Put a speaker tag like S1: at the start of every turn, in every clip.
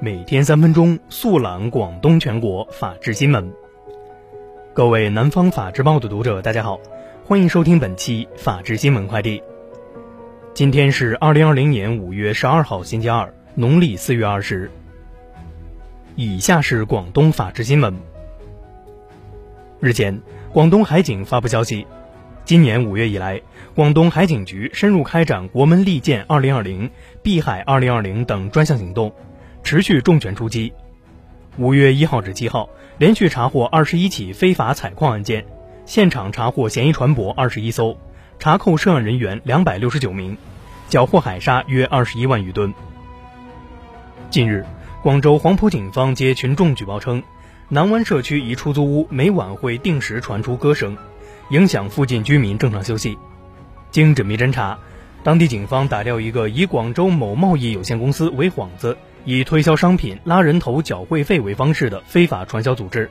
S1: 每天三分钟速览广东全国法治新闻。各位南方法制报的读者，大家好，欢迎收听本期法治新闻快递。今天是二零二零年五月十二号，星期二，农历四月二十。以下是广东法治新闻。日前，广东海警发布消息，今年五月以来，广东海警局深入开展“国门利剑二零二零”“碧海二零二零”等专项行动，持续重拳出击。五月一号至七号，连续查获二十一起非法采矿案件，现场查获嫌疑船舶二十一艘，查扣涉案人员两百六十九名，缴获海沙约二十一万余吨。近日，广州黄埔警方接群众举报称，南湾社区一出租屋每晚会定时传出歌声，影响附近居民正常休息。经缜密侦查，当地警方打掉一个以广州某贸易有限公司为幌子，以推销商品、拉人头、缴会费为方式的非法传销组织，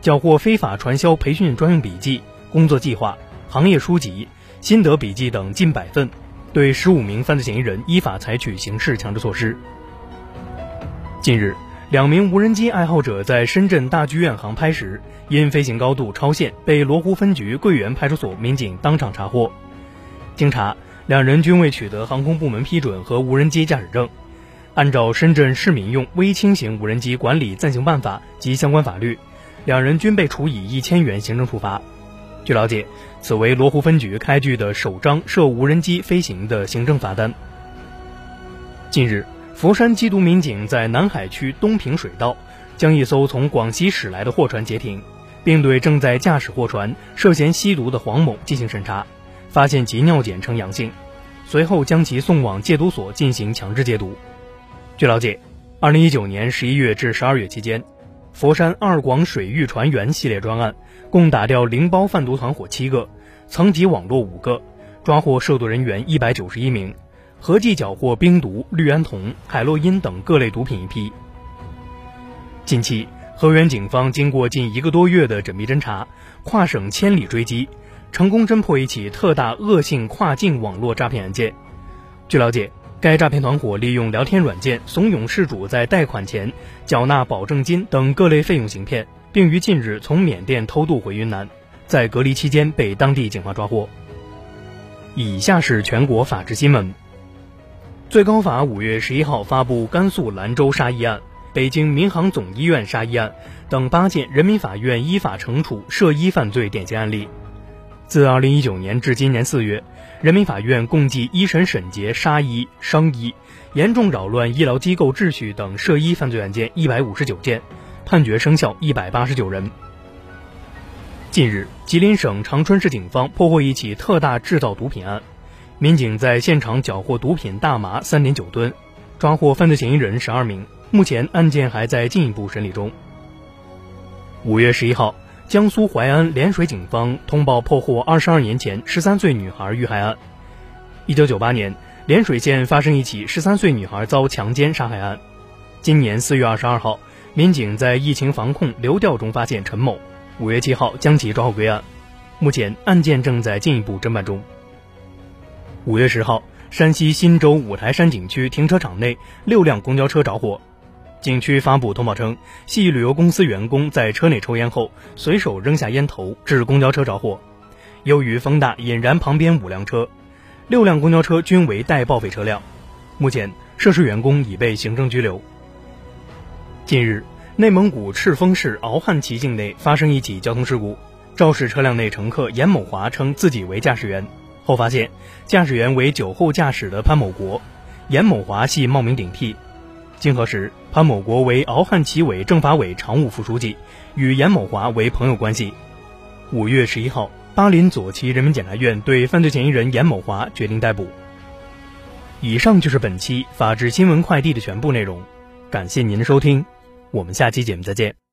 S1: 缴获非法传销培训专用笔记、工作计划、行业书籍、心得笔记等近百份，对十五名犯罪嫌疑人依法采取刑事强制措施。近日，两名无人机爱好者在深圳大剧院航拍时，因飞行高度超限，被罗湖分局桂园派出所民警当场查获。经查，两人均未取得航空部门批准和无人机驾驶证。按照《深圳市民用微轻型无人机管理暂行办法》及相关法律，两人均被处以一千元行政处罚。据了解，此为罗湖分局开具的首张涉无人机飞行的行政罚单。近日。佛山缉毒民警在南海区东平水道将一艘从广西驶来的货船截停，并对正在驾驶货船涉嫌吸毒的黄某进行审查，发现其尿检呈阳性，随后将其送往戒毒所进行强制戒毒。据了解，二零一九年十一月至十二月期间，佛山二广水域船员系列专案共打掉零包贩毒团伙七个，层级网络五个，抓获涉毒人员一百九十一名。合计缴获冰毒、氯胺酮、海洛因等各类毒品一批。近期，河源警方经过近一个多月的缜密侦查，跨省千里追击，成功侦破一起特大恶性跨境网络诈骗案件。据了解，该诈骗团伙利用聊天软件怂恿事主在贷款前缴纳保证金等各类费用行骗，并于近日从缅甸偷渡回云南，在隔离期间被当地警方抓获。以下是全国法制新闻。最高法五月十一号发布甘肃兰州杀医案、北京民航总医院杀医案等八件人民法院依法惩处涉医犯罪典型案例。自二零一九年至今年四月，人民法院共计一审审结杀医、伤医、严重扰乱医疗机构秩序等涉医犯罪案件一百五十九件，判决生效一百八十九人。近日，吉林省长春市警方破获一起特大制造毒品案。民警在现场缴获毒品大麻三点九吨，抓获犯罪嫌疑人十二名。目前案件还在进一步审理中。五月十一号，江苏淮安涟水警方通报破获二十二年前十三岁女孩遇害案。一九九八年，涟水县发生一起十三岁女孩遭强奸杀害案。今年四月二十二号，民警在疫情防控流调中发现陈某，五月七号将其抓获归案。目前案件正在进一步侦办中。五月十号，山西忻州五台山景区停车场内六辆公交车着火，景区发布通报称，系旅游公司员工在车内抽烟后随手扔下烟头，致公交车着火。由于风大，引燃旁边五辆车，六辆公交车均为待报废车辆。目前，涉事员工已被行政拘留。近日，内蒙古赤峰市敖汉旗境内发生一起交通事故，肇事车辆内乘客严某华称自己为驾驶员。后发现，驾驶员为酒后驾驶的潘某国，严某华系冒名顶替。经核实，潘某国为敖汉旗委政法委常务副书记，与严某华为朋友关系。五月十一号，巴林左旗人民检察院对犯罪嫌疑人严某华决定逮捕。以上就是本期法治新闻快递的全部内容，感谢您的收听，我们下期节目再见。